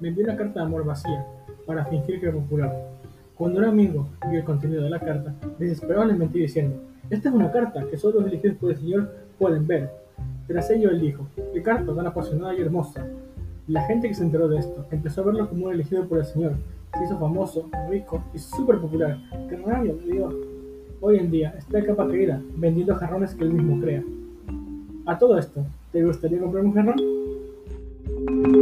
vendió una carta de amor vacía para fingir que era popular. Cuando un amigo vio el contenido de la carta, desesperado le mentió diciendo: Esta es una carta que solo los elegidos por el Señor pueden ver. Tras ello, él dijo: Qué carta tan apasionada y hermosa. La gente que se enteró de esto empezó a verlo como un elegido por el Señor. Se hizo famoso, rico y súper popular. ¡Qué rabia me dio! Hoy en día está de capa caída, vendiendo jarrones que él mismo crea. A todo esto, ¿te gustaría comprar un jarrón?